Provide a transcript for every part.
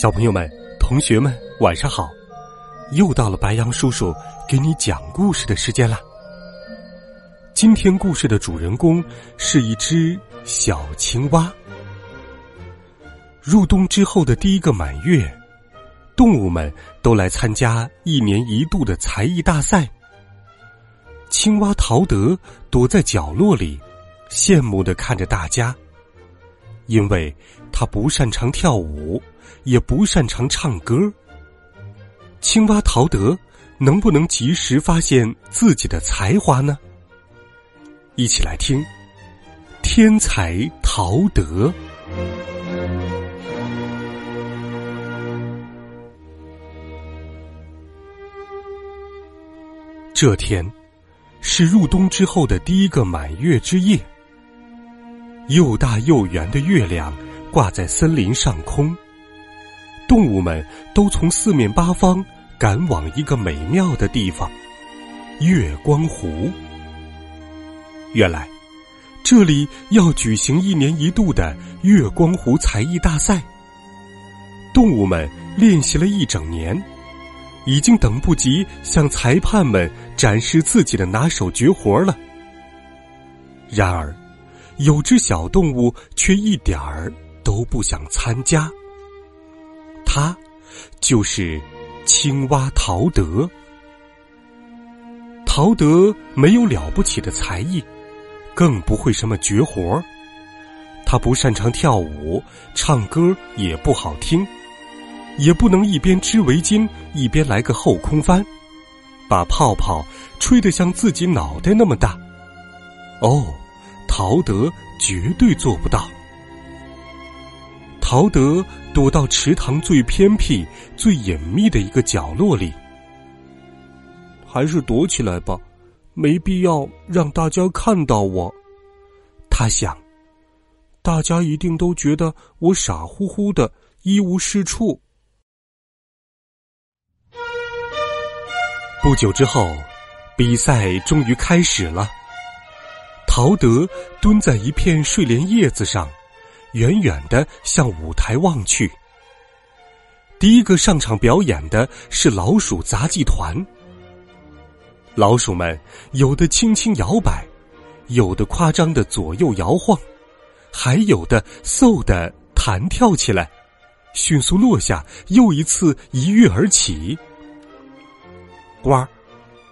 小朋友们、同学们，晚上好！又到了白羊叔叔给你讲故事的时间了。今天故事的主人公是一只小青蛙。入冬之后的第一个满月，动物们都来参加一年一度的才艺大赛。青蛙陶德躲在角落里，羡慕的看着大家，因为他不擅长跳舞。也不擅长唱歌。青蛙陶德能不能及时发现自己的才华呢？一起来听《天才陶德》。这天是入冬之后的第一个满月之夜，又大又圆的月亮挂在森林上空。动物们都从四面八方赶往一个美妙的地方——月光湖。原来，这里要举行一年一度的月光湖才艺大赛。动物们练习了一整年，已经等不及向裁判们展示自己的拿手绝活了。然而，有只小动物却一点儿都不想参加。他就是青蛙陶德。陶德没有了不起的才艺，更不会什么绝活儿他不擅长跳舞，唱歌也不好听，也不能一边织围巾一边来个后空翻，把泡泡吹得像自己脑袋那么大。哦，陶德绝对做不到。陶德躲到池塘最偏僻、最隐秘的一个角落里，还是躲起来吧，没必要让大家看到我。他想，大家一定都觉得我傻乎乎的，一无是处。不久之后，比赛终于开始了。陶德蹲在一片睡莲叶子上。远远的向舞台望去。第一个上场表演的是老鼠杂技团。老鼠们有的轻轻摇摆，有的夸张的左右摇晃，还有的嗖的弹跳起来，迅速落下，又一次一跃而起。呱儿，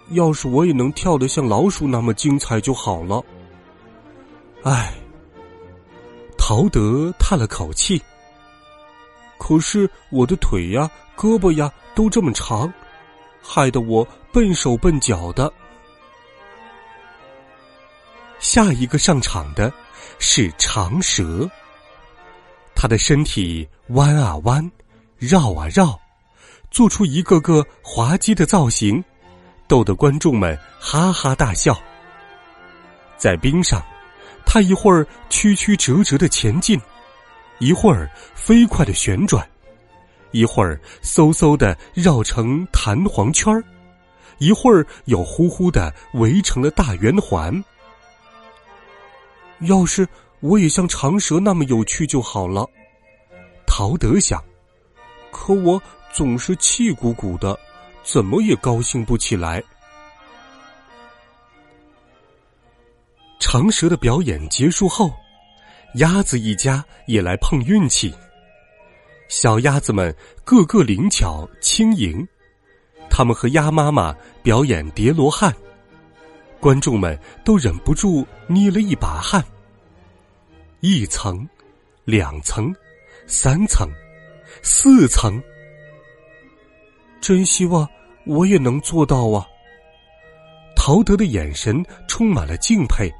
要是我也能跳得像老鼠那么精彩就好了。唉。陶德叹了口气。可是我的腿呀、胳膊呀都这么长，害得我笨手笨脚的。下一个上场的是长蛇，它的身体弯啊弯，绕啊绕，做出一个个滑稽的造型，逗得观众们哈哈大笑。在冰上。他一会儿曲曲折折的前进，一会儿飞快的旋转，一会儿嗖嗖的绕成弹簧圈儿，一会儿又呼呼的围成了大圆环。要是我也像长蛇那么有趣就好了，陶德想。可我总是气鼓鼓的，怎么也高兴不起来。长蛇的表演结束后，鸭子一家也来碰运气。小鸭子们个个灵巧轻盈，他们和鸭妈妈表演叠罗汉，观众们都忍不住捏了一把汗。一层，两层，三层，四层，真希望我也能做到啊！陶德的眼神充满了敬佩。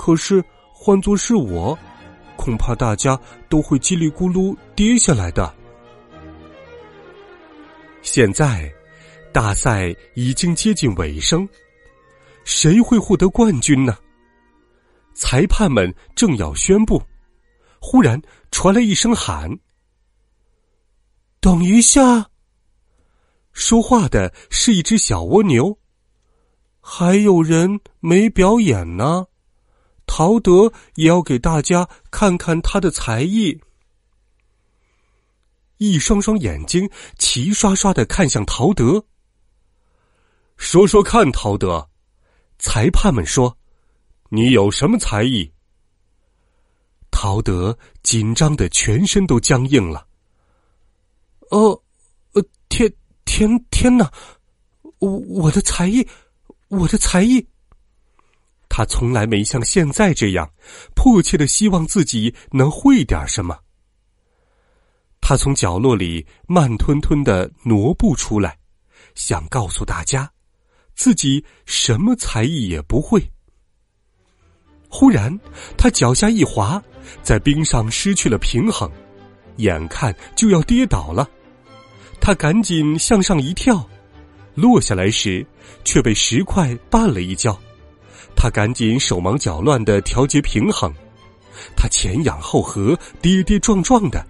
可是，换作是我，恐怕大家都会叽里咕噜跌下来的。现在，大赛已经接近尾声，谁会获得冠军呢？裁判们正要宣布，忽然传来一声喊：“等一下！”说话的是一只小蜗牛。还有人没表演呢，陶德也要给大家看看他的才艺。一双双眼睛齐刷刷的看向陶德。说说看，陶德，裁判们说，你有什么才艺？陶德紧张的全身都僵硬了。哦，呃，天天天哪，我我的才艺，我的才艺。他从来没像现在这样迫切的希望自己能会点什么。他从角落里慢吞吞的挪步出来，想告诉大家，自己什么才艺也不会。忽然，他脚下一滑，在冰上失去了平衡，眼看就要跌倒了。他赶紧向上一跳，落下来时却被石块绊了一跤。他赶紧手忙脚乱的调节平衡，他前仰后合，跌跌撞撞的。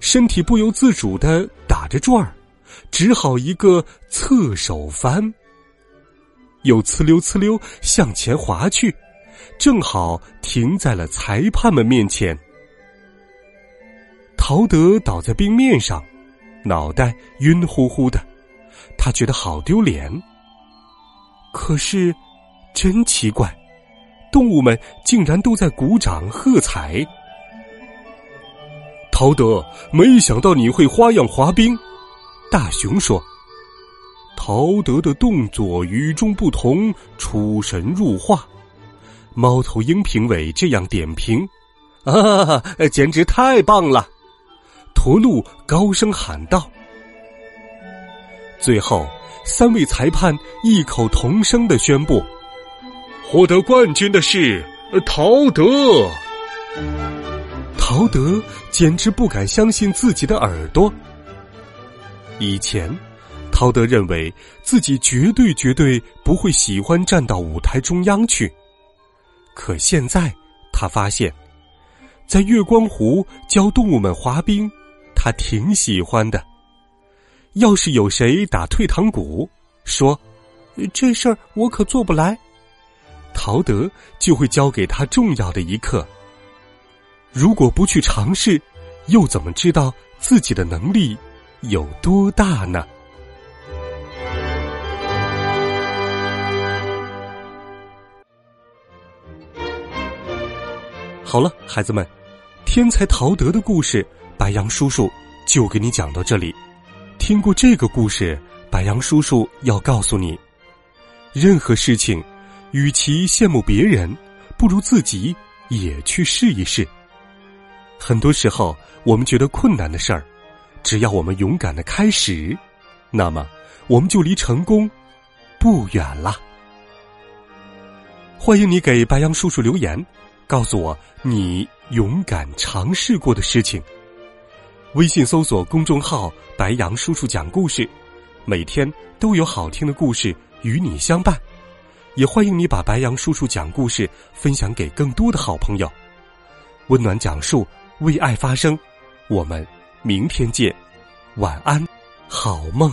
身体不由自主的打着转儿，只好一个侧手翻，又呲溜呲溜向前滑去，正好停在了裁判们面前。陶德倒在冰面上，脑袋晕乎乎的，他觉得好丢脸。可是，真奇怪，动物们竟然都在鼓掌喝彩。陶德，没想到你会花样滑冰。大熊说：“陶德的动作与众不同，出神入化。”猫头鹰评委这样点评：“啊，简直太棒了！”驼鹿高声喊道。最后，三位裁判异口同声的宣布：“获得冠军的是陶德。”陶德简直不敢相信自己的耳朵。以前，陶德认为自己绝对绝对不会喜欢站到舞台中央去。可现在，他发现，在月光湖教动物们滑冰，他挺喜欢的。要是有谁打退堂鼓，说这事儿我可做不来，陶德就会教给他重要的一课。如果不去尝试，又怎么知道自己的能力有多大呢？好了，孩子们，天才陶德的故事，白杨叔叔就给你讲到这里。听过这个故事，白杨叔叔要告诉你：任何事情，与其羡慕别人，不如自己也去试一试。很多时候，我们觉得困难的事儿，只要我们勇敢的开始，那么我们就离成功不远了。欢迎你给白杨叔叔留言，告诉我你勇敢尝试过的事情。微信搜索公众号“白杨叔叔讲故事”，每天都有好听的故事与你相伴。也欢迎你把白杨叔叔讲故事分享给更多的好朋友。温暖讲述。为爱发声，我们明天见，晚安，好梦。